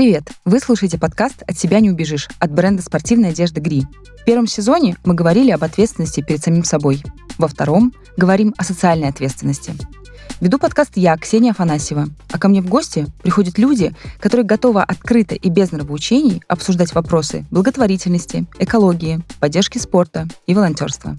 Привет! Вы слушаете подкаст «От себя не убежишь» от бренда спортивной одежды «Гри». В первом сезоне мы говорили об ответственности перед самим собой. Во втором говорим о социальной ответственности. Веду подкаст я, Ксения Афанасьева, а ко мне в гости приходят люди, которые готовы открыто и без нравоучений обсуждать вопросы благотворительности, экологии, поддержки спорта и волонтерства.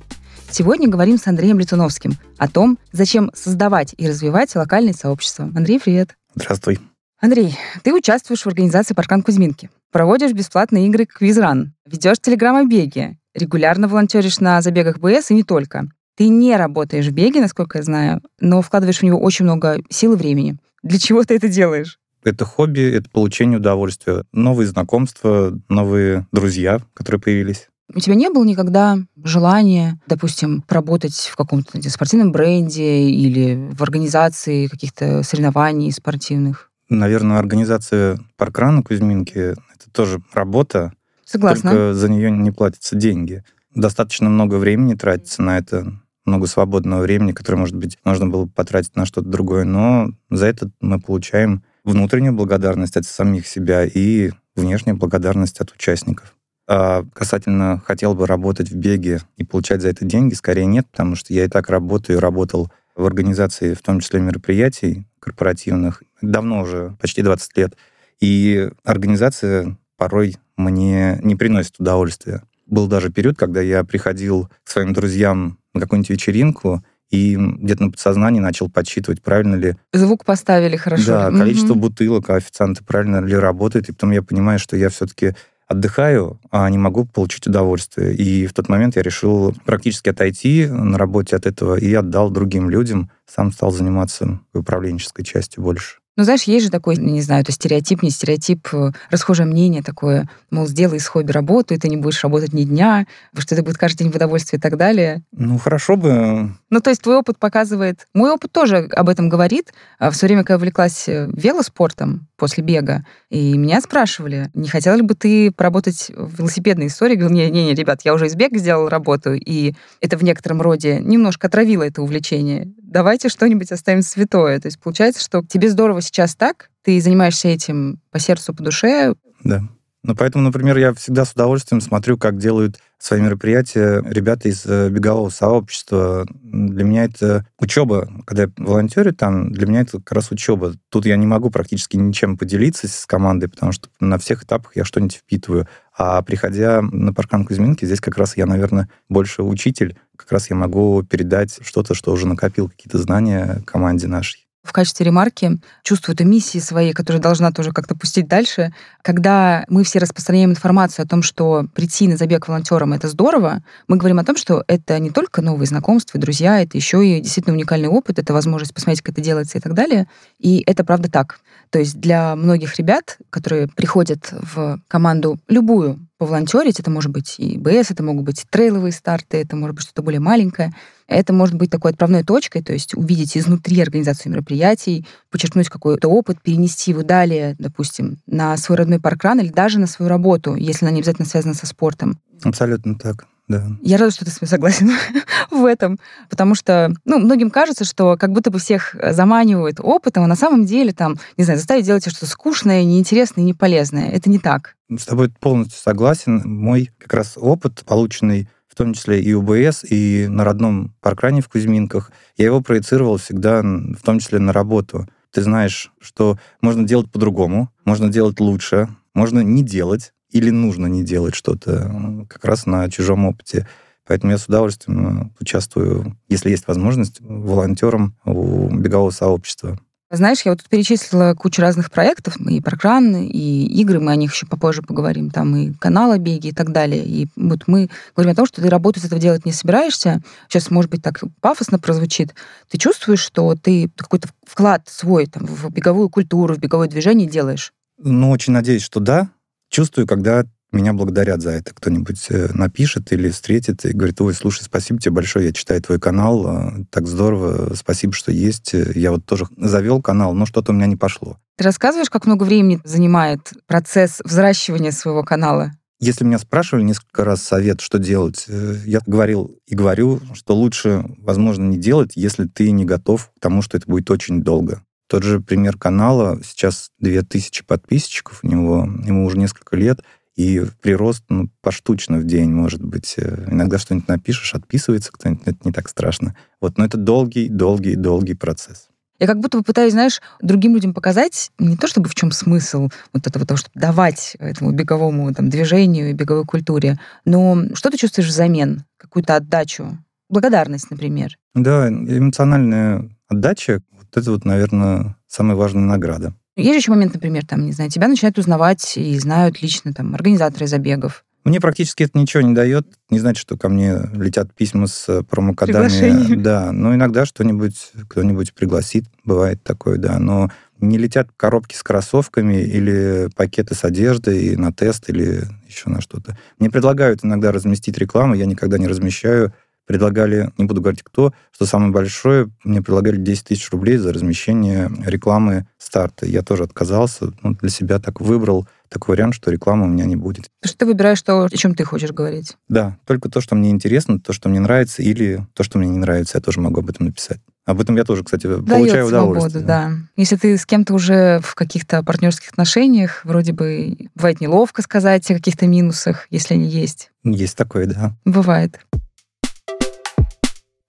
Сегодня говорим с Андреем Летуновским о том, зачем создавать и развивать локальные сообщества. Андрей, привет. Здравствуй. Андрей, ты участвуешь в организации «Паркан Кузьминки», проводишь бесплатные игры «Квизран», ведешь телеграм-беги, регулярно волонтеришь на забегах БС и не только. Ты не работаешь в беге, насколько я знаю, но вкладываешь в него очень много сил и времени. Для чего ты это делаешь? Это хобби, это получение удовольствия. Новые знакомства, новые друзья, которые появились. У тебя не было никогда желания, допустим, поработать в каком-то спортивном бренде или в организации каких-то соревнований спортивных? Наверное, организация паркрана Кузьминки — это тоже работа, Согласна. только за нее не платятся деньги. Достаточно много времени тратится на это, много свободного времени, которое, может быть, можно было бы потратить на что-то другое, но за это мы получаем внутреннюю благодарность от самих себя и внешнюю благодарность от участников. А касательно хотел бы работать в беге и получать за это деньги, скорее нет, потому что я и так работаю, работал в организации, в том числе мероприятий корпоративных, давно уже, почти 20 лет. И организация порой мне не приносит удовольствия. Был даже период, когда я приходил к своим друзьям на какую-нибудь вечеринку, и где-то на подсознании начал подсчитывать, правильно ли... Звук поставили хорошо. Да, количество угу. бутылок, а официанты правильно ли работают. И потом я понимаю, что я все-таки отдыхаю, а не могу получить удовольствие. И в тот момент я решил практически отойти на работе от этого и отдал другим людям. Сам стал заниматься управленческой частью больше. Ну, знаешь, есть же такой, не знаю, это стереотип, не стереотип, э, расхожее мнение такое, мол, сделай из хобби работу, и ты не будешь работать ни дня, что это будет каждый день в удовольствие и так далее. Ну, хорошо бы. Ну, то есть твой опыт показывает... Мой опыт тоже об этом говорит. А в свое время, когда я увлеклась э, велоспортом после бега, и меня спрашивали, не хотела ли бы ты поработать в велосипедной истории? Я говорю, не-не-не, ребят, я уже из бега сделал работу, и это в некотором роде немножко отравило это увлечение. Давайте что-нибудь оставим святое. То есть получается, что тебе здорово сейчас так, ты занимаешься этим по сердцу, по душе. Да. Ну, поэтому, например, я всегда с удовольствием смотрю, как делают свои мероприятия ребята из э, бегового сообщества. Для меня это учеба. Когда я волонтерю там, для меня это как раз учеба. Тут я не могу практически ничем поделиться с командой, потому что на всех этапах я что-нибудь впитываю. А приходя на паркан Кузьминки, здесь как раз я, наверное, больше учитель. Как раз я могу передать что-то, что уже накопил, какие-то знания команде нашей в качестве ремарки чувствую эту миссии своей, которая должна тоже как-то пустить дальше. Когда мы все распространяем информацию о том, что прийти на забег волонтером — это здорово, мы говорим о том, что это не только новые знакомства, друзья, это еще и действительно уникальный опыт, это возможность посмотреть, как это делается и так далее. И это правда так. То есть для многих ребят, которые приходят в команду любую поволонтерить, это может быть и БС, это могут быть трейловые старты, это может быть что-то более маленькое, это может быть такой отправной точкой, то есть увидеть изнутри организацию мероприятий, подчеркнуть какой-то опыт, перенести его далее, допустим, на свой родной паркран или даже на свою работу, если она не обязательно связана со спортом. Абсолютно так. Да. Я рада, что ты с мной согласен в этом, потому что, ну, многим кажется, что как будто бы всех заманивают опытом, а на самом деле там, не знаю, заставить делать что-то скучное, неинтересное, неполезное. Это не так. С тобой полностью согласен. Мой как раз опыт, полученный в том числе и УБС, и на родном паркране в Кузьминках, я его проецировал всегда, в том числе на работу. Ты знаешь, что можно делать по-другому, можно делать лучше, можно не делать, или нужно не делать что-то как раз на чужом опыте. Поэтому я с удовольствием э, участвую, если есть возможность, волонтером у бегового сообщества. Знаешь, я вот тут перечислила кучу разных проектов, и программ, и игры, мы о них еще попозже поговорим, там и каналы беги и так далее. И вот мы говорим о том, что ты работу с этого делать не собираешься. Сейчас, может быть, так пафосно прозвучит. Ты чувствуешь, что ты какой-то вклад свой там, в беговую культуру, в беговое движение делаешь? Ну, очень надеюсь, что да. Чувствую, когда меня благодарят за это. Кто-нибудь э, напишет или встретит и говорит, ой, слушай, спасибо тебе большое, я читаю твой канал, э, так здорово, спасибо, что есть. Я вот тоже завел канал, но что-то у меня не пошло. Ты рассказываешь, как много времени занимает процесс взращивания своего канала? Если меня спрашивали несколько раз совет, что делать, э, я говорил и говорю, что лучше, возможно, не делать, если ты не готов к тому, что это будет очень долго. Тот же пример канала. Сейчас 2000 подписчиков у него, ему уже несколько лет, и прирост ну, поштучно в день, может быть. Э, иногда что-нибудь напишешь, отписывается кто-нибудь, это не так страшно. Вот, но это долгий, долгий, долгий процесс. Я как будто бы пытаюсь, знаешь, другим людям показать не то чтобы в чем смысл вот этого того, чтобы давать этому беговому там, движению и беговой культуре, но что ты чувствуешь взамен? Какую-то отдачу? Благодарность, например. Да, эмоциональная отдача, вот это вот, наверное, самая важная награда. Есть же еще момент, например, там, не знаю, тебя начинают узнавать и знают лично там организаторы забегов. Мне практически это ничего не дает. Не значит, что ко мне летят письма с промокодами. Да, но иногда что-нибудь кто-нибудь пригласит, бывает такое, да. Но не летят коробки с кроссовками или пакеты с одеждой на тест или еще на что-то. Мне предлагают иногда разместить рекламу, я никогда не размещаю предлагали, не буду говорить кто, что самое большое, мне предлагали 10 тысяч рублей за размещение рекламы старта. Я тоже отказался, ну, для себя так выбрал такой вариант, что рекламы у меня не будет. То что ты выбираешь то, о чем ты хочешь говорить? Да, только то, что мне интересно, то, что мне нравится, или то, что мне не нравится, я тоже могу об этом написать. Об этом я тоже, кстати, Дает получаю удовольствие. Свободу, да. Если ты с кем-то уже в каких-то партнерских отношениях, вроде бы бывает неловко сказать о каких-то минусах, если они есть. Есть такое, да. Бывает.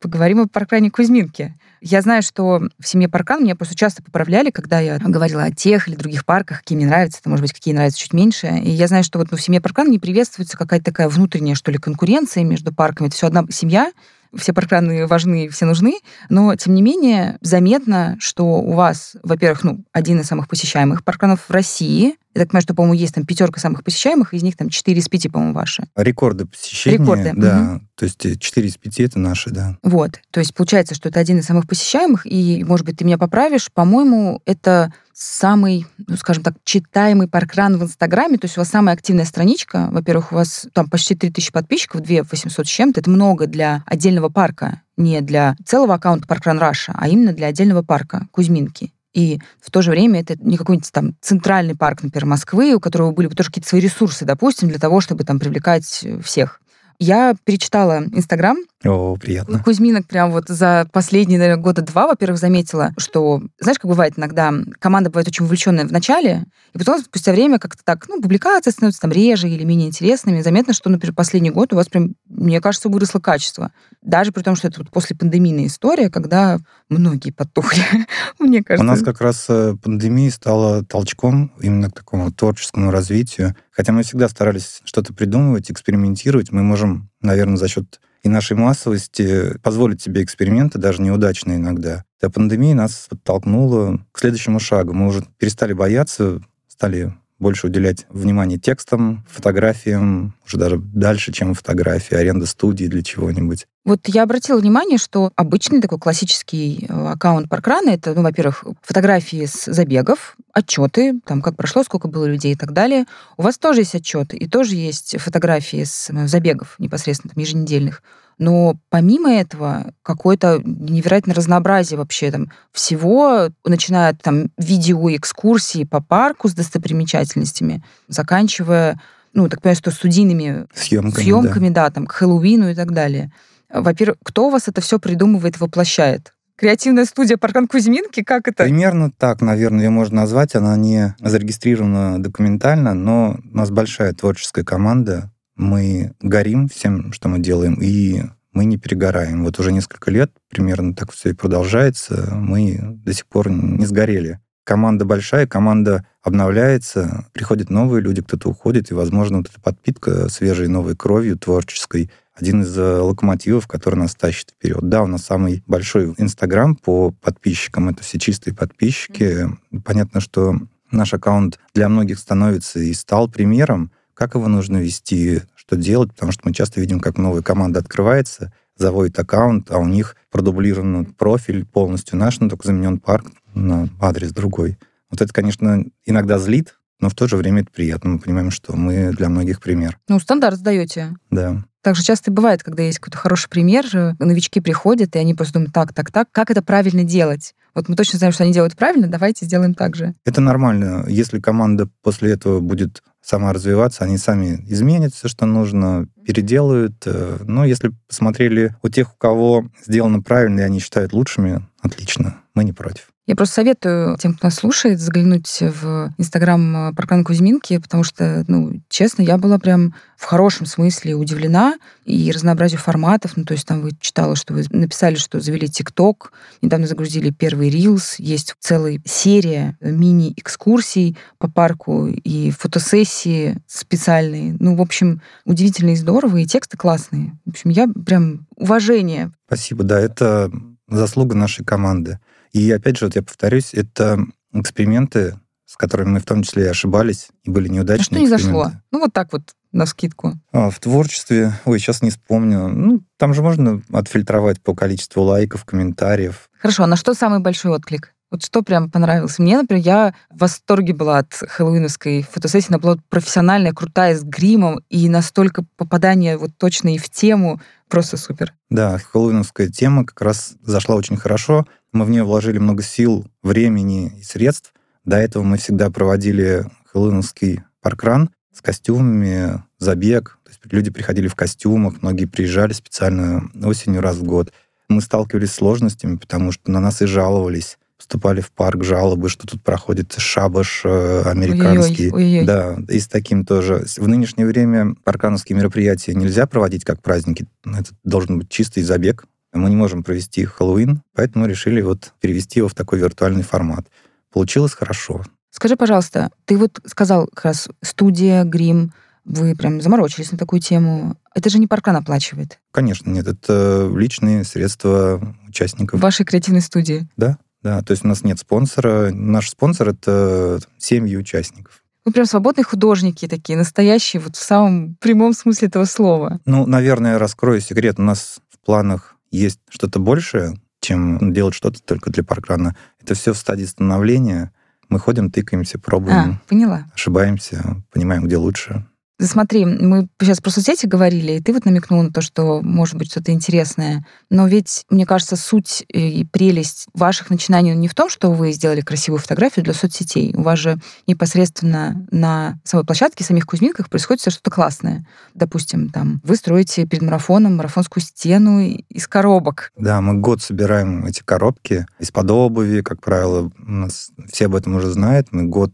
Поговорим о паркране Кузьминки. Я знаю, что в семье Паркан меня просто часто поправляли, когда я говорила о тех или других парках, какие мне нравятся, это, может быть, какие нравятся чуть меньше. И я знаю, что вот ну, в семье Паркан не приветствуется какая-то такая внутренняя, что ли, конкуренция между парками. Это все одна семья, все паркраны важны, все нужны, но, тем не менее, заметно, что у вас, во-первых, ну, один из самых посещаемых паркранов в России, я так понимаю, что, по-моему, есть там пятерка самых посещаемых, из них там 4 из 5, по-моему, ваши. Рекорды посещения. Рекорды. Да. Угу. То есть 4 из 5 это наши, да. Вот. То есть получается, что это один из самых посещаемых, и, может быть, ты меня поправишь, по-моему, это самый, ну, скажем так, читаемый паркран в Инстаграме, то есть у вас самая активная страничка, во-первых, у вас там почти 3000 подписчиков, 2 800 с чем-то, это много для отдельного парка, не для целого аккаунта Parkrun Russia, а именно для отдельного парка Кузьминки. И в то же время это не какой-нибудь там центральный парк, например, Москвы, у которого были бы тоже какие-то свои ресурсы, допустим, для того, чтобы там привлекать всех. Я перечитала Инстаграм. О, приятно. Кузьминок прям вот за последние, наверное, года два, во-первых, заметила, что, знаешь, как бывает иногда, команда бывает очень увлеченная в начале, и потом спустя время как-то так, ну, публикации становятся там реже или менее интересными. Заметно, что, например, последний год у вас прям, мне кажется, выросло качество. Даже при том, что это вот после пандемийная история, когда многие потухли, мне кажется. У нас как раз э, пандемия стала толчком именно к такому творческому развитию. Хотя мы всегда старались что-то придумывать, экспериментировать. Мы можем, наверное, за счет и нашей массовости позволить себе эксперименты, даже неудачные иногда. А пандемия нас подтолкнула к следующему шагу. Мы уже перестали бояться, стали больше уделять внимание текстам, фотографиям, уже даже дальше, чем фотографии, аренда студии для чего-нибудь. Вот я обратила внимание, что обычный такой классический э, аккаунт Паркрана — это, ну, во-первых, фотографии с забегов, отчеты, там, как прошло, сколько было людей и так далее. У вас тоже есть отчеты, и тоже есть фотографии с ну, забегов непосредственно, там, еженедельных. Но помимо этого, какое-то невероятное разнообразие вообще там всего, начиная от там видео экскурсии по парку с достопримечательностями, заканчивая, ну, так понимаю, что студийными съемками, съемками да. да, там, к Хэллоуину и так далее. Во-первых, кто у вас это все придумывает, воплощает? Креативная студия Паркан Кузьминки, как это? Примерно так, наверное, ее можно назвать. Она не зарегистрирована документально, но у нас большая творческая команда. Мы горим всем, что мы делаем, и мы не перегораем. Вот уже несколько лет примерно так все и продолжается. Мы до сих пор не сгорели. Команда большая, команда обновляется, приходят новые люди, кто-то уходит, и, возможно, вот эта подпитка свежей новой кровью творческой один из э, локомотивов, который нас тащит вперед. Да, у нас самый большой Инстаграм по подписчикам, это все чистые подписчики. Понятно, что наш аккаунт для многих становится и стал примером, как его нужно вести, что делать, потому что мы часто видим, как новая команда открывается, заводит аккаунт, а у них продублирован профиль полностью наш, но только заменен парк на адрес другой. Вот это, конечно, иногда злит, но в то же время это приятно. Мы понимаем, что мы для многих пример. Ну, стандарт сдаете. Да. Так же часто бывает, когда есть какой-то хороший пример, новички приходят, и они просто думают, так, так, так, как это правильно делать? Вот мы точно знаем, что они делают правильно, давайте сделаем так же. Это нормально. Если команда после этого будет сама развиваться, они сами изменят все, что нужно, переделают. Э, но если посмотрели у тех, у кого сделано правильно, и они считают лучшими, отлично, мы не против. Я просто советую тем, кто нас слушает, заглянуть в Инстаграм э, Паркан Кузьминки, потому что, ну, честно, я была прям в хорошем смысле удивлена и разнообразию форматов. Ну, то есть там вы читала, что вы написали, что завели ТикТок, недавно загрузили первый Рилс, есть целая серия мини-экскурсий по парку и фотосессии специальные. Ну, в общем, удивительно и здорово, и тексты классные. В общем, я прям уважение. Спасибо, да, это заслуга нашей команды. И опять же, вот я повторюсь, это эксперименты, с которыми мы в том числе и ошибались, и были неудачные. А что не зашло? Ну, вот так вот, на скидку. А, в творчестве, ой, сейчас не вспомню. Ну, там же можно отфильтровать по количеству лайков, комментариев. Хорошо, а на что самый большой отклик? Вот что прям понравилось? Мне, например, я в восторге была от хэллоуиновской фотосессии. Она была профессиональная, крутая, с гримом, и настолько попадание вот точно и в тему. Просто супер. Да, хэллоуиновская тема как раз зашла очень хорошо. Мы в нее вложили много сил, времени и средств. До этого мы всегда проводили хэллоуинский паркран с костюмами, забег. То есть люди приходили в костюмах, многие приезжали специально осенью раз в год. Мы сталкивались с сложностями, потому что на нас и жаловались вступали в парк жалобы, что тут проходит шабаш э, американский. Ой-ой-ой. Да, и с таким тоже. В нынешнее время паркановские мероприятия нельзя проводить как праздники. Это должен быть чистый забег. Мы не можем провести Хэллоуин, поэтому решили вот перевести его в такой виртуальный формат. Получилось хорошо. Скажи, пожалуйста, ты вот сказал как раз студия, грим, вы прям заморочились на такую тему. Это же не паркан оплачивает. Конечно, нет. Это личные средства участников. Вашей креативной студии? Да. Да, то есть у нас нет спонсора. Наш спонсор — это семьи участников. Вы прям свободные художники такие, настоящие, вот в самом прямом смысле этого слова. Ну, наверное, раскрою секрет. У нас в планах есть что-то большее, чем делать что-то только для паркрана. Это все в стадии становления. Мы ходим, тыкаемся, пробуем. А, поняла. Ошибаемся, понимаем, где лучше. Смотри, мы сейчас про соцсети говорили, и ты вот намекнул на то, что может быть что-то интересное. Но ведь, мне кажется, суть и прелесть ваших начинаний не в том, что вы сделали красивую фотографию для соцсетей. У вас же непосредственно на самой площадке, самих Кузьминках происходит что-то классное. Допустим, там вы строите перед марафоном марафонскую стену из коробок. Да, мы год собираем эти коробки из-под обуви, как правило, у нас все об этом уже знают. Мы год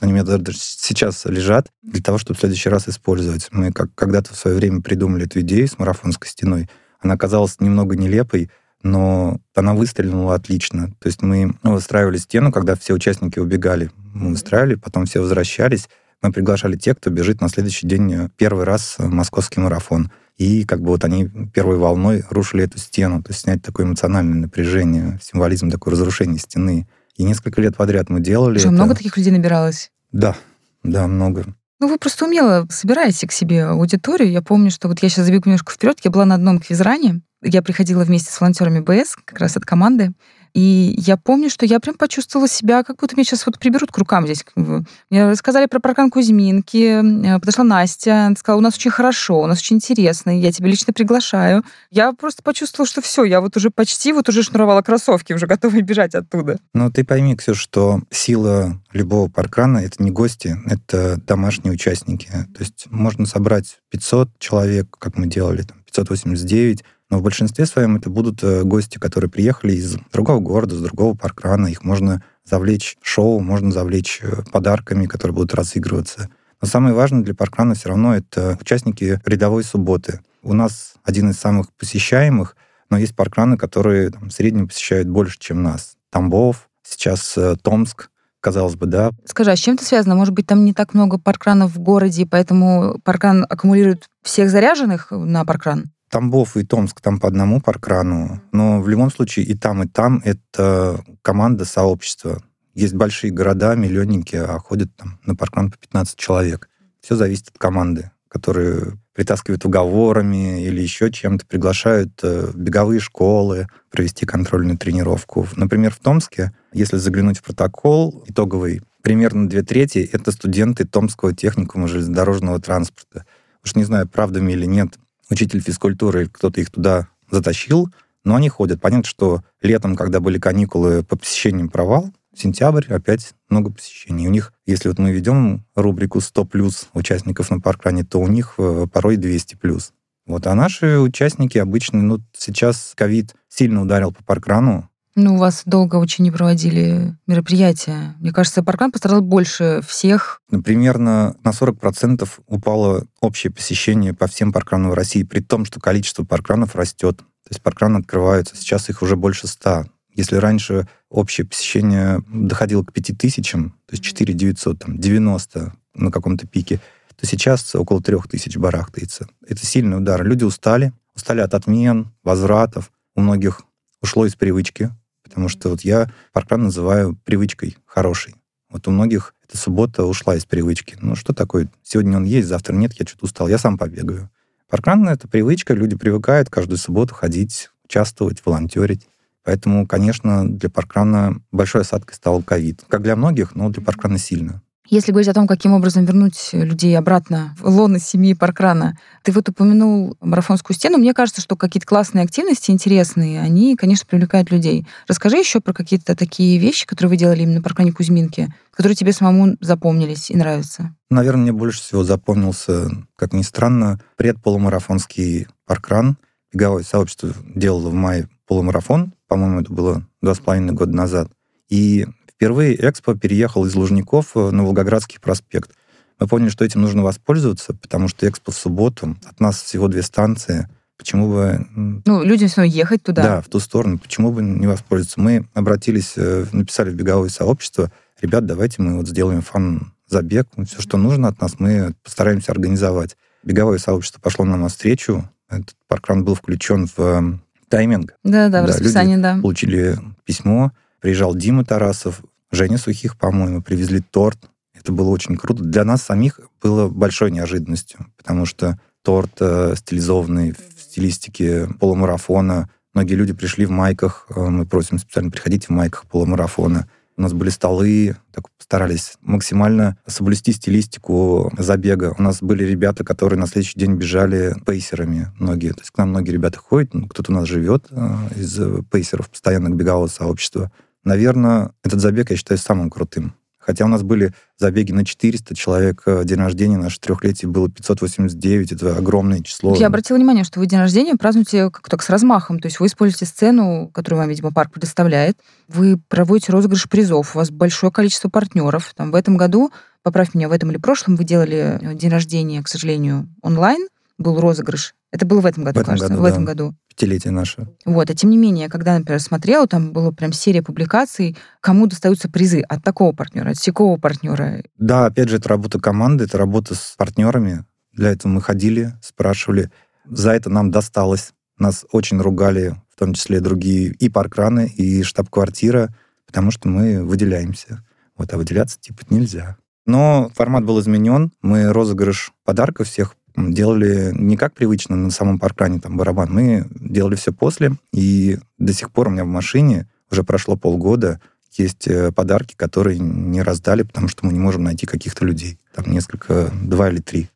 они у меня даже сейчас лежат для того, чтобы в следующий раз использовать. Мы как когда-то в свое время придумали эту идею с марафонской стеной. Она казалась немного нелепой, но она выстрелила отлично. То есть мы выстраивали стену, когда все участники убегали. Мы выстраивали, потом все возвращались. Мы приглашали тех, кто бежит на следующий день первый раз московский марафон. И как бы вот они первой волной рушили эту стену, то есть снять такое эмоциональное напряжение, символизм такой разрушения стены. И несколько лет подряд мы делали Что, это. много таких людей набиралось? Да, да, много. Ну, вы просто умело собираете к себе аудиторию. Я помню, что вот я сейчас забегу немножко вперед. Я была на одном квизране. Я приходила вместе с волонтерами БС, как раз от команды. И я помню, что я прям почувствовала себя, как будто меня сейчас вот приберут к рукам здесь. Мне рассказали про паркан Кузьминки, э, подошла Настя, сказала, у нас очень хорошо, у нас очень интересно, я тебя лично приглашаю. Я просто почувствовала, что все, я вот уже почти вот уже шнуровала кроссовки, уже готова бежать оттуда. Ну, ты пойми, Ксюш, что сила любого паркрана — это не гости, это домашние участники. То есть можно собрать 500 человек, как мы делали, там, 589, но в большинстве своем это будут э, гости, которые приехали из другого города, с другого паркрана. Их можно завлечь шоу, можно завлечь э, подарками, которые будут разыгрываться. Но самое важное для паркрана все равно это участники рядовой субботы. У нас один из самых посещаемых, но есть паркраны, которые там, в среднем посещают больше, чем нас. Тамбов, сейчас э, Томск, казалось бы, да. Скажи, а с чем это связано? Может быть, там не так много паркранов в городе, поэтому паркран аккумулирует всех заряженных на паркран? Тамбов и Томск там по одному паркрану, но в любом случае и там, и там это команда, сообщество. Есть большие города, миллионники, а ходят там на паркран по 15 человек. Все зависит от команды, которые притаскивают уговорами или еще чем-то, приглашают э, в беговые школы провести контрольную тренировку. Например, в Томске, если заглянуть в протокол итоговый, примерно две трети — это студенты Томского техникума железнодорожного транспорта. Уж не знаю, правда ли или нет, учитель физкультуры, кто-то их туда затащил, но они ходят. Понятно, что летом, когда были каникулы по посещениям провал, сентябрь опять много посещений. У них, если вот мы ведем рубрику 100 плюс участников на паркране, то у них э, порой 200 плюс. Вот, а наши участники обычно, ну, сейчас ковид сильно ударил по паркрану. Ну, у вас долго очень не проводили мероприятия. Мне кажется, паркран пострадал больше всех. Примерно на 40% упало общее посещение по всем паркранам в России, при том, что количество паркранов растет. То есть паркраны открываются, сейчас их уже больше 100. Если раньше общее посещение доходило к 5000, то есть 4 900, там, 90 на каком-то пике, то сейчас около 3000 барахтается. Это сильный удар. Люди устали, устали от отмен, возвратов. У многих ушло из привычки Потому что вот я паркран называю привычкой хорошей. Вот у многих эта суббота ушла из привычки. Ну, что такое? Сегодня он есть, завтра нет, я что-то устал, я сам побегаю. Паркран — это привычка, люди привыкают каждую субботу ходить, участвовать, волонтерить. Поэтому, конечно, для паркрана большой осадкой стал ковид. Как для многих, но для паркрана сильно. Если говорить о том, каким образом вернуть людей обратно в лоно семьи Паркрана, ты вот упомянул марафонскую стену. Мне кажется, что какие-то классные активности, интересные, они, конечно, привлекают людей. Расскажи еще про какие-то такие вещи, которые вы делали именно на Паркране Кузьминки, которые тебе самому запомнились и нравятся. Наверное, мне больше всего запомнился, как ни странно, предполумарафонский паркран. Беговое сообщество делало в мае полумарафон, по-моему, это было два с половиной года назад. И Впервые Экспо переехал из Лужников на Волгоградский проспект. Мы поняли, что этим нужно воспользоваться, потому что Экспо в субботу, от нас всего две станции, почему бы... Ну, людям все равно ехать туда. Да, в ту сторону, почему бы не воспользоваться. Мы обратились, э, написали в беговое сообщество, ребят, давайте мы вот сделаем фан-забег, все, что нужно от нас, мы постараемся организовать. Беговое сообщество пошло нам навстречу, этот паркран был включен в э, тайминг. Да-да, в да, расписание, да. получили письмо, Приезжал Дима Тарасов, Женя Сухих, по-моему, привезли торт. Это было очень круто. Для нас самих было большой неожиданностью, потому что торт э, стилизованный в стилистике полумарафона. Многие люди пришли в майках. Э, мы просим специально приходить в майках полумарафона. У нас были столы, так старались максимально соблюсти стилистику забега. У нас были ребята, которые на следующий день бежали пейсерами многие. То есть к нам многие ребята ходят, ну, кто-то у нас живет э, из пейсеров постоянных бегового сообщества. Наверное, этот забег я считаю самым крутым. Хотя у нас были забеги на 400 человек. Э, день рождения наше трехлетие было 589. Это огромное число. Я обратила внимание, что вы день рождения празднуете как так с размахом. То есть вы используете сцену, которую вам, видимо, парк предоставляет. Вы проводите розыгрыш призов. У вас большое количество партнеров. Там, в этом году, поправь меня, в этом или прошлом вы делали э, день рождения, к сожалению, онлайн. Был розыгрыш. Это было в этом году, в этом кажется. Году, в да. этом году пятилетие наше. Вот, а тем не менее, когда, например, смотрела, там была прям серия публикаций, кому достаются призы от такого партнера, от сякого партнера. Да, опять же, это работа команды, это работа с партнерами. Для этого мы ходили, спрашивали. За это нам досталось. Нас очень ругали, в том числе другие и паркраны, и штаб-квартира, потому что мы выделяемся. Вот, а выделяться типа нельзя. Но формат был изменен. Мы розыгрыш подарков всех делали не как привычно на самом паркране там барабан, мы делали все после, и до сих пор у меня в машине уже прошло полгода, есть э, подарки, которые не раздали, потому что мы не можем найти каких-то людей. Там несколько, два или три.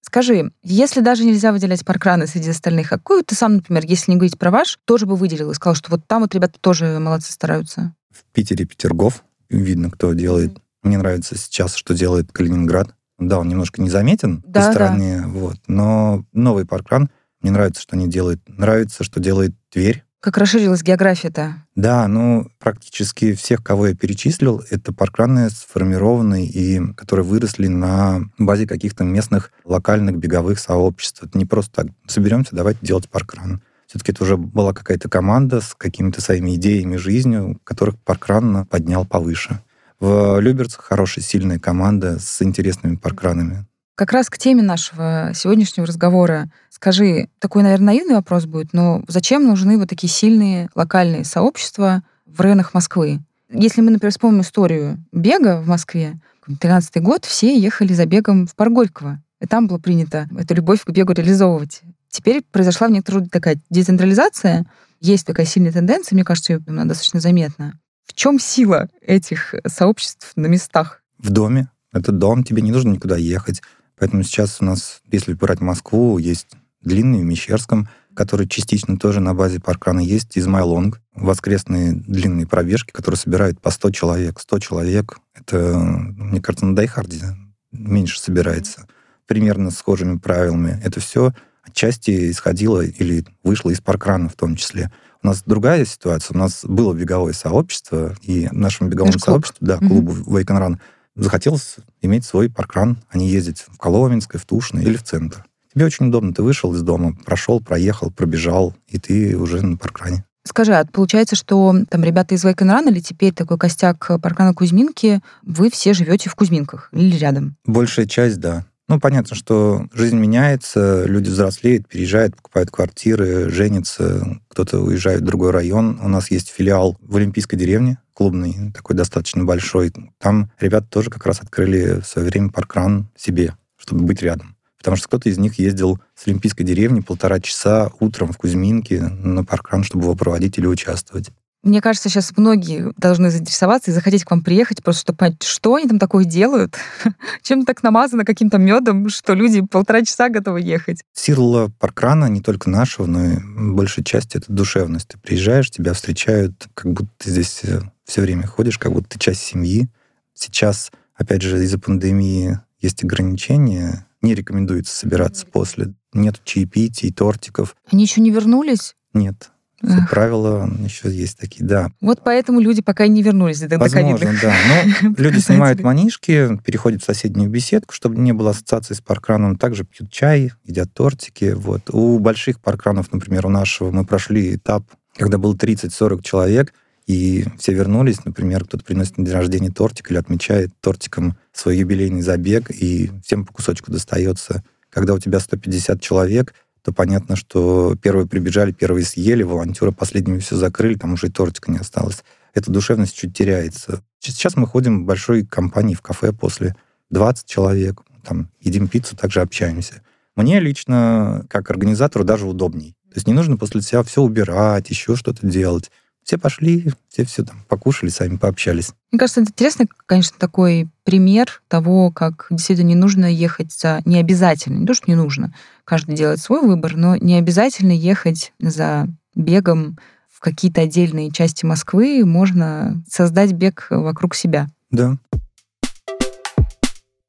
Скажи, если даже нельзя выделять паркраны среди остальных, а какую ты сам, например, если не говорить про ваш, тоже бы выделил и сказал, что вот там вот ребята тоже молодцы стараются? В Питере Петергоф. Видно, кто делает. Mm-hmm. Мне нравится сейчас, что делает Калининград. Да, он немножко незаметен да, по стороне, да. вот. Но новый паркран, мне нравится, что они делают. Нравится, что делает Тверь. Как расширилась география-то? Да, ну, практически всех, кого я перечислил, это паркраны сформированные и которые выросли на базе каких-то местных локальных беговых сообществ. Это не просто так, соберемся, давайте делать паркран. Все-таки это уже была какая-то команда с какими-то своими идеями, жизнью, которых паркран поднял повыше. В Люберцах хорошая, сильная команда с интересными паркранами. Как раз к теме нашего сегодняшнего разговора. Скажи, такой, наверное, наивный вопрос будет, но зачем нужны вот такие сильные локальные сообщества в районах Москвы? Если мы, например, вспомним историю бега в Москве, 13 год все ехали за бегом в парк Горького. И там было принято эту любовь к бегу реализовывать. Теперь произошла в некотором такая децентрализация. Есть такая сильная тенденция, мне кажется, она достаточно заметна. В чем сила этих сообществ на местах? В доме. Это дом, тебе не нужно никуда ехать. Поэтому сейчас у нас, если брать Москву, есть длинный в Мещерском, который частично тоже на базе паркрана есть, Измайлонг, воскресные длинные пробежки, которые собирают по 100 человек. 100 человек, это, мне кажется, на Дайхарде меньше собирается. Примерно с схожими правилами. Это все отчасти исходило или вышло из паркрана в том числе. У нас другая ситуация. У нас было беговое сообщество, и нашему беговому сообществу, да, клубу mm-hmm. Wake and Run, захотелось иметь свой паркран, а не ездить в Коломенское, в Тушино или в центр. Тебе очень удобно. Ты вышел из дома, прошел, проехал, пробежал, и ты уже на паркране. Скажи, а получается, что там ребята из Вайконрана или теперь такой костяк паркрана Кузьминки, вы все живете в Кузьминках или рядом? Большая часть, да. Ну, понятно, что жизнь меняется, люди взрослеют, переезжают, покупают квартиры, женятся, кто-то уезжает в другой район. У нас есть филиал в Олимпийской деревне, клубный, такой достаточно большой. Там ребята тоже как раз открыли в свое время паркран себе, чтобы быть рядом. Потому что кто-то из них ездил с Олимпийской деревни полтора часа утром в Кузьминке на паркран, чтобы его проводить или участвовать. Мне кажется, сейчас многие должны заинтересоваться и захотеть к вам приехать, просто чтобы понять, что они там такое делают, чем так намазано каким-то медом, что люди полтора часа готовы ехать. Сила паркрана не только нашего, но и большей части это душевность. Ты приезжаешь, тебя встречают, как будто ты здесь э, все время ходишь, как будто ты часть семьи. Сейчас, опять же, из-за пандемии есть ограничения, не рекомендуется собираться после. Нет чаепитий, тортиков. Они еще не вернулись? Нет. Как правило, еще есть такие, да. Вот поэтому люди пока и не вернулись до Возможно, да. Но люди снимают манишки, переходят в соседнюю беседку, чтобы не было ассоциации с паркраном. Также пьют чай, едят тортики. Вот. У больших паркранов, например, у нашего, мы прошли этап, когда было 30-40 человек, и все вернулись, например, кто-то приносит на день рождения тортик или отмечает тортиком свой юбилейный забег, и всем по кусочку достается. Когда у тебя 150 человек, то понятно, что первые прибежали, первые съели, волонтеры последними все закрыли, там уже и тортика не осталось. Эта душевность чуть теряется. Сейчас мы ходим в большой компании в кафе после 20 человек, там едим пиццу, также общаемся. Мне лично, как организатору, даже удобней. То есть не нужно после себя все убирать, еще что-то делать. Все пошли, все все там покушали, сами пообщались. Мне кажется, это интересно, конечно, такой пример того, как действительно не нужно ехать за... Не обязательно, не то, что не нужно. Каждый делает свой выбор, но не обязательно ехать за бегом в какие-то отдельные части Москвы. Можно создать бег вокруг себя. Да.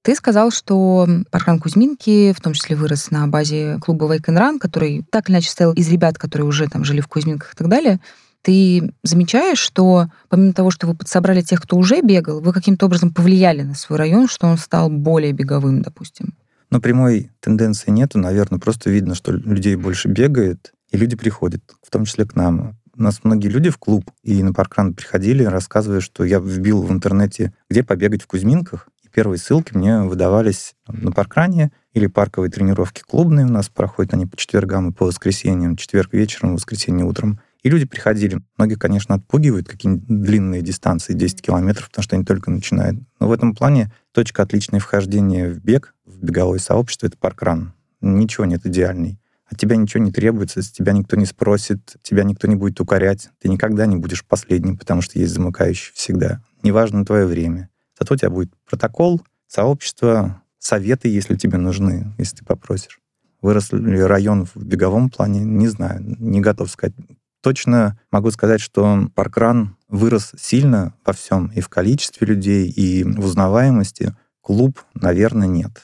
Ты сказал, что паркран Кузьминки в том числе вырос на базе клуба Wake and Run, который так или иначе состоял из ребят, которые уже там жили в Кузьминках и так далее. Ты замечаешь, что помимо того, что вы подсобрали тех, кто уже бегал, вы каким-то образом повлияли на свой район, что он стал более беговым, допустим? Но прямой тенденции нету. Наверное, просто видно, что людей больше бегает, и люди приходят, в том числе к нам. У нас многие люди в клуб и на паркран приходили, рассказывая, что я вбил в интернете, где побегать в Кузьминках, и первые ссылки мне выдавались на паркране или парковые тренировки клубные у нас проходят, они по четвергам и по воскресеньям, четверг вечером, воскресенье утром. И люди приходили. Многих, конечно, отпугивают какие-нибудь длинные дистанции, 10 километров, потому что они только начинают. Но в этом плане точка отличной вхождения в бег, в беговое сообщество — это паркран. Ничего нет идеальный. От тебя ничего не требуется, тебя никто не спросит, тебя никто не будет укорять. Ты никогда не будешь последним, потому что есть замыкающий всегда. Неважно твое время. Зато у тебя будет протокол, сообщество, советы, если тебе нужны, если ты попросишь. Вырос ли район в беговом плане, не знаю, не готов сказать точно могу сказать, что паркран вырос сильно во всем, и в количестве людей, и в узнаваемости. Клуб, наверное, нет.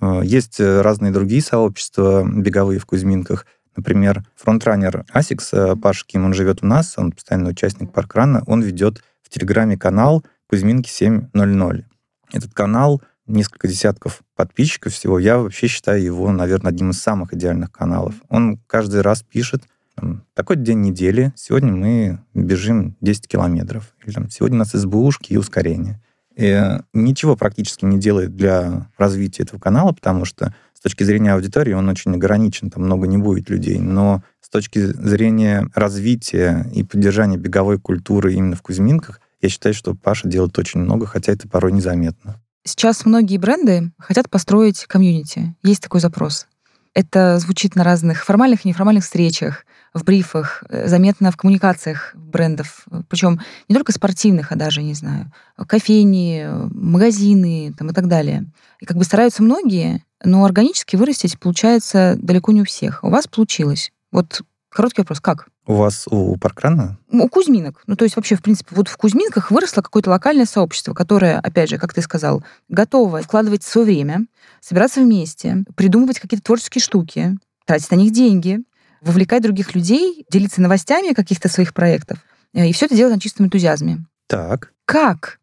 Э, есть разные другие сообщества беговые в Кузьминках. Например, frontrunner ASICS, э, Паша Ким, он живет у нас, он постоянный участник паркрана, он ведет в Телеграме канал Кузьминки 700. Этот канал несколько десятков подписчиков всего. Я вообще считаю его, наверное, одним из самых идеальных каналов. Он каждый раз пишет там, такой день недели, сегодня мы бежим 10 километров, или там, сегодня у нас СБУшки и ускорение. И ничего практически не делает для развития этого канала, потому что с точки зрения аудитории он очень ограничен, там много не будет людей, но с точки зрения развития и поддержания беговой культуры именно в Кузьминках, я считаю, что Паша делает очень много, хотя это порой незаметно. Сейчас многие бренды хотят построить комьюнити. Есть такой запрос. Это звучит на разных формальных и неформальных встречах, в брифах, э, заметно в коммуникациях брендов, причем не только спортивных, а даже, не знаю, кофейни, магазины там, и так далее. И как бы стараются многие, но органически вырастить получается далеко не у всех. У вас получилось. Вот короткий вопрос, как? У вас у паркрана? У Кузьминок. Ну, то есть вообще, в принципе, вот в Кузьминках выросло какое-то локальное сообщество, которое, опять же, как ты сказал, готово вкладывать свое время, собираться вместе, придумывать какие-то творческие штуки, тратить на них деньги, вовлекать других людей, делиться новостями каких-то своих проектов. Э, и все это делать на чистом энтузиазме. Так. Как?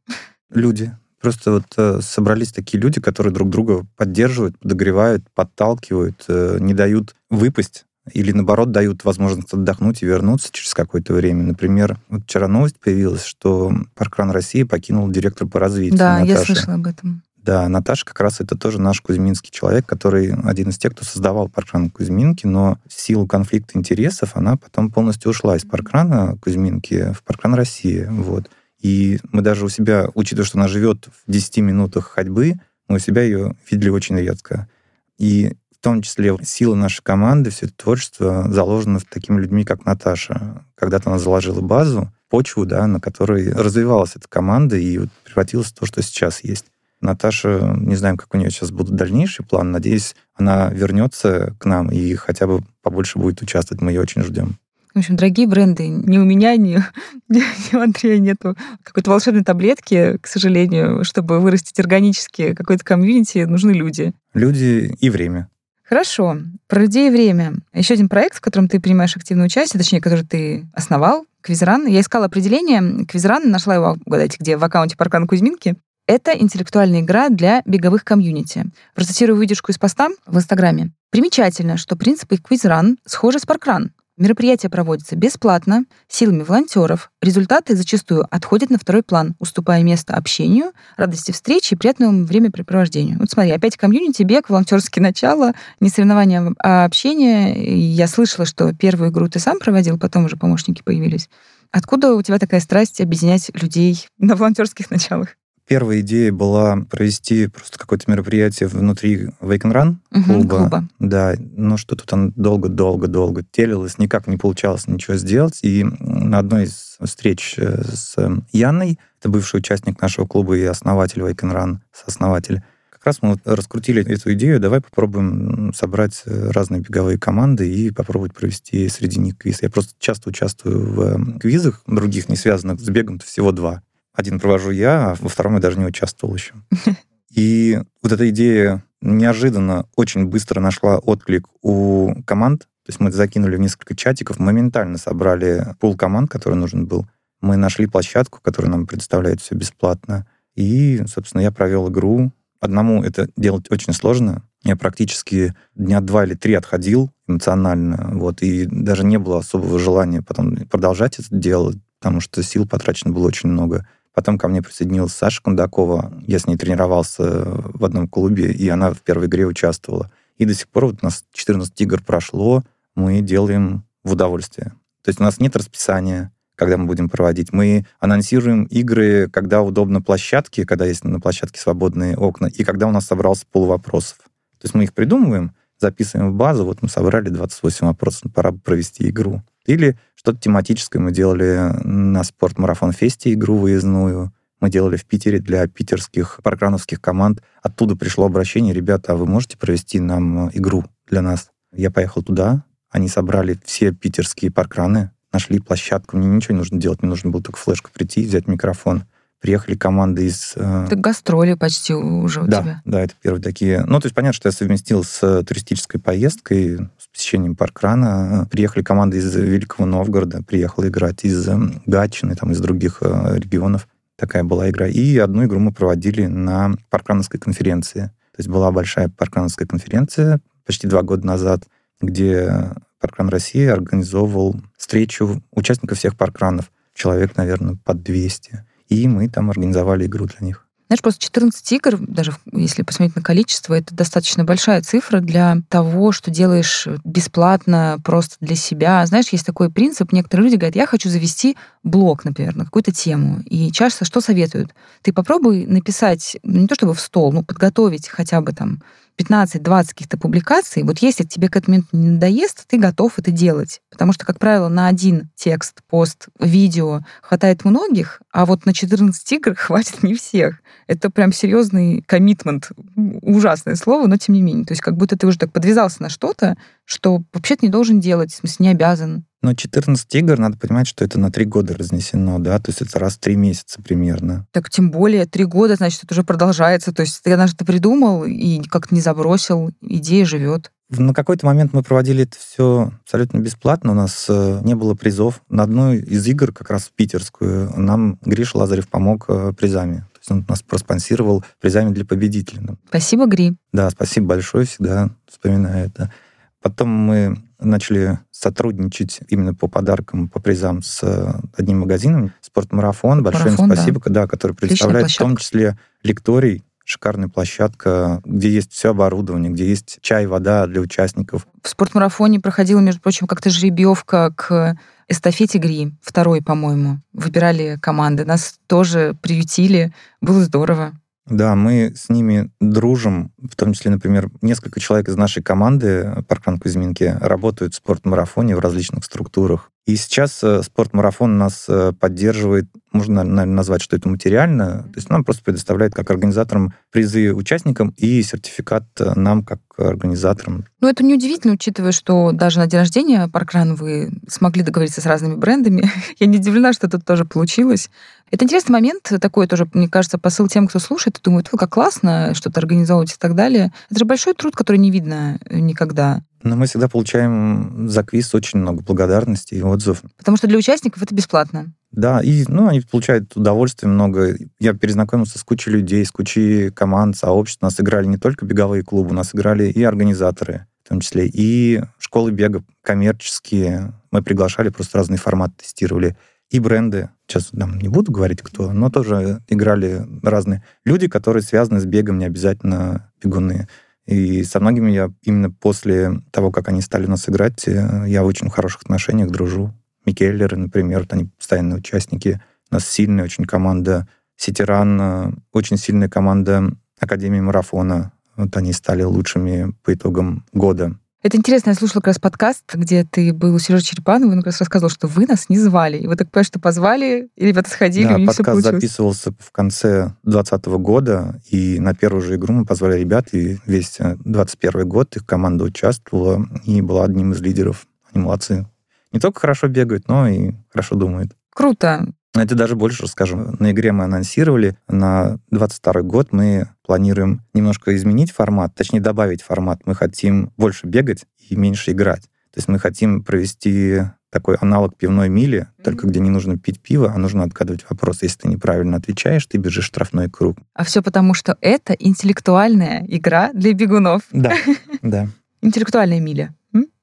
Люди. Просто вот э, собрались такие люди, которые друг друга поддерживают, подогревают, подталкивают, э, не дают выпасть или, наоборот, дают возможность отдохнуть и вернуться через какое-то время. Например, вот вчера новость появилась, что Паркран России покинул директор по развитию. Да, Наташа. я слышала об этом. Да, Наташа как раз это тоже наш кузьминский человек, который один из тех, кто создавал Паркран Кузьминки, но в силу конфликта интересов она потом полностью ушла из Паркрана Кузьминки в Паркран России. Вот. И мы даже у себя, учитывая, что она живет в 10 минутах ходьбы, мы у себя ее видели очень редко. И в том числе сила нашей команды, все это творчество заложено в такими людьми, как Наташа. Когда-то она заложила базу, почву, да, на которой развивалась эта команда и превратилась в то, что сейчас есть. Наташа, не знаем, как у нее сейчас будут дальнейшие планы. Надеюсь, она вернется к нам и хотя бы побольше будет участвовать. Мы ее очень ждем. В общем, дорогие бренды, ни у меня, ни, ни у Андрея нету какой-то волшебной таблетки, к сожалению, чтобы вырастить органически какой-то комьюнити, нужны люди. Люди и время. Хорошо. Про людей и время. Еще один проект, в котором ты принимаешь активное участие, точнее, который ты основал, Квизран. Я искала определение Квизран, нашла его, угадайте, где, в аккаунте Паркран Кузьминки. Это интеллектуальная игра для беговых комьюнити. Процитирую выдержку из поста в Инстаграме. Примечательно, что принципы Квизран схожи с Паркран. Мероприятие проводится бесплатно, силами волонтеров. Результаты зачастую отходят на второй план, уступая место общению, радости встречи и приятному времяпрепровождению. Вот смотри, опять комьюнити, бег, волонтерские начала, не соревнования, а общение. Я слышала, что первую игру ты сам проводил, потом уже помощники появились. Откуда у тебя такая страсть объединять людей на волонтерских началах? Первая идея была провести просто какое-то мероприятие внутри Wake and Run Мгм, клуба. клуба. Да, но что-то там долго-долго-долго телилось, никак не получалось ничего сделать. И на одной из встреч э, с Яной, это бывший участник нашего клуба и основатель Wake and Run, сооснователь, как раз мы вот раскрутили эту идею, давай попробуем собрать э, разные беговые команды и попробовать провести среди них квиз. Я просто часто участвую в э, квизах других, не связанных с бегом, всего два. Один провожу я, а во втором я даже не участвовал еще. И вот эта идея неожиданно очень быстро нашла отклик у команд. То есть мы закинули в несколько чатиков, моментально собрали пул команд, который нужен был. Мы нашли площадку, которая нам предоставляет все бесплатно. И, собственно, я провел игру. Одному это делать очень сложно. Я практически дня два или три отходил эмоционально. Вот, и даже не было особого желания потом продолжать это делать, потому что сил потрачено было очень много. Потом ко мне присоединилась Саша Кондакова. Я с ней тренировался в одном клубе, и она в первой игре участвовала. И до сих пор вот у нас 14 игр прошло, мы делаем в удовольствие. То есть у нас нет расписания, когда мы будем проводить. Мы анонсируем игры, когда удобно площадке, когда есть на площадке свободные окна, и когда у нас собрался пол вопросов. То есть мы их придумываем, записываем в базу, вот мы собрали 28 вопросов, пора провести игру. Или что-то тематическое мы делали на спорт-марафон-фесте игру выездную. Мы делали в Питере для питерских паркрановских команд. Оттуда пришло обращение, ребята, а вы можете провести нам игру для нас? Я поехал туда, они собрали все питерские паркраны, нашли площадку, мне ничего не нужно делать, мне нужно было только флешку прийти, взять микрофон. Приехали команды из... э, Так гастроли почти уже у да, тебя. да, это первые такие. Ну, то есть понятно, что я совместил с э, туристической поездкой, с посещением паркрана. Приехали команды из Великого Новгорода, приехала играть из э, Гатчины, там, из других э, регионов. Такая была игра. И одну игру мы проводили на паркрановской конференции. То есть была большая паркрановская конференция почти два года назад, где Паркран России организовывал встречу участников всех паркранов. Человек, наверное, под 200. И мы там организовали игру для них. Знаешь, просто 14 игр, даже если посмотреть на количество, это достаточно большая цифра для того, что делаешь бесплатно, просто для себя. Знаешь, есть такой принцип, некоторые люди говорят, я хочу завести блог, например, на какую-то тему. И часто что советуют? Ты попробуй написать, ну, не то чтобы в стол, но подготовить хотя бы там 15-20 каких-то публикаций, вот если тебе к этому не надоест, ты готов это делать. Потому что, как правило, на один текст, пост, видео хватает многих, а вот на 14 игр хватит не всех. Это прям серьезный коммитмент. Ужасное слово, но тем не менее. То есть как будто ты уже так подвязался на что-то, что вообще-то не должен делать, в смысле не обязан. Но 14 игр, надо понимать, что это на три года разнесено, да, то есть это раз в три месяца примерно. Так тем более три года, значит, это уже продолжается. То есть ты однажды придумал и как-то не забросил, идея живет. На какой-то момент мы проводили это все абсолютно бесплатно. У нас э, не было призов. На одной из игр, как раз в питерскую, нам Гриш Лазарев помог э, призами. То есть он нас проспонсировал призами для победителей. Спасибо, Гри. Да, спасибо большое, всегда вспоминаю это. Потом мы начали сотрудничать именно по подаркам, по призам с э, одним магазином, Спортмарафон. Большое им спасибо, да. Да, который представляет в том числе лекторий шикарная площадка, где есть все оборудование, где есть чай, вода для участников. В спортмарафоне проходила, между прочим, как-то жеребьевка к эстафете ГРИ, второй, по-моему. Выбирали команды. Нас тоже приютили. Было здорово. Да, мы с ними дружим, в том числе, например, несколько человек из нашей команды «Паркран Кузьминки» работают в спортмарафоне в различных структурах. И сейчас э, спортмарафон нас э, поддерживает, можно, наверное, назвать, что это материально, то есть нам просто предоставляет как организаторам призы участникам и сертификат э, нам как организаторам. Ну, это неудивительно, учитывая, что даже на день рождения Паркран вы смогли договориться с разными брендами. Я не удивлена, что это тоже получилось. Это интересный момент, такой тоже, мне кажется, посыл тем, кто слушает и думает, как классно что-то организовывать и так далее. Это же большой труд, который не видно никогда. Но мы всегда получаем за квиз очень много благодарности и отзывов. Потому что для участников это бесплатно. Да, и ну, они получают удовольствие много. Я перезнакомился с кучей людей, с кучей команд, сообществ. У нас играли не только беговые клубы, у нас играли и организаторы, в том числе и школы бега коммерческие. Мы приглашали, просто разные форматы тестировали. И бренды, сейчас там не буду говорить кто, но тоже играли разные люди, которые связаны с бегом, не обязательно бегуны. И со многими я именно после того, как они стали нас играть, э, я в очень хороших отношениях дружу. Микеллеры, например, вот они постоянные участники. У нас сильная очень команда Ситеран, э, очень сильная команда Академии марафона. Вот они стали лучшими по итогам года. Это интересно, я слушала как раз подкаст, где ты был у Сережи Черепанова, он как раз рассказывал, что вы нас не звали. И вы так понимаете, что позвали, и ребята сходили, да, них подкаст записывался в конце 2020 года, и на первую же игру мы позвали ребят, и весь 21 год их команда участвовала и была одним из лидеров. Они молодцы. Не только хорошо бегают, но и хорошо думают. Круто. Это даже больше расскажу. На игре мы анонсировали, на 22 год мы планируем немножко изменить формат, точнее добавить формат. Мы хотим больше бегать и меньше играть. То есть мы хотим провести такой аналог пивной мили, mm-hmm. только где не нужно пить пиво, а нужно отгадывать вопрос. Если ты неправильно отвечаешь, ты бежишь штрафной круг. А все потому, что это интеллектуальная игра для бегунов. Да, да. Интеллектуальная миля.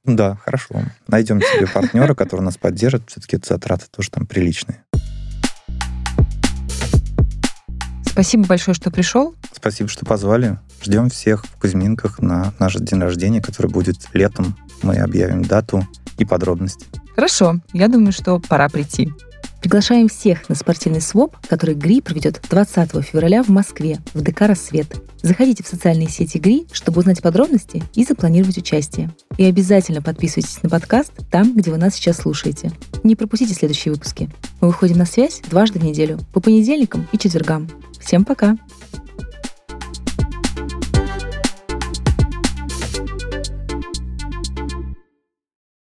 Да, хорошо. Найдем себе партнера, который нас поддержит. Все-таки затраты тоже там приличные. Спасибо большое, что пришел. Спасибо, что позвали. Ждем всех в Кузьминках на наш день рождения, который будет летом. Мы объявим дату и подробности. Хорошо, я думаю, что пора прийти. Приглашаем всех на спортивный своп, который ГРИ проведет 20 февраля в Москве, в ДК «Рассвет». Заходите в социальные сети ГРИ, чтобы узнать подробности и запланировать участие. И обязательно подписывайтесь на подкаст там, где вы нас сейчас слушаете. Не пропустите следующие выпуски. Мы выходим на связь дважды в неделю, по понедельникам и четвергам. Всем пока!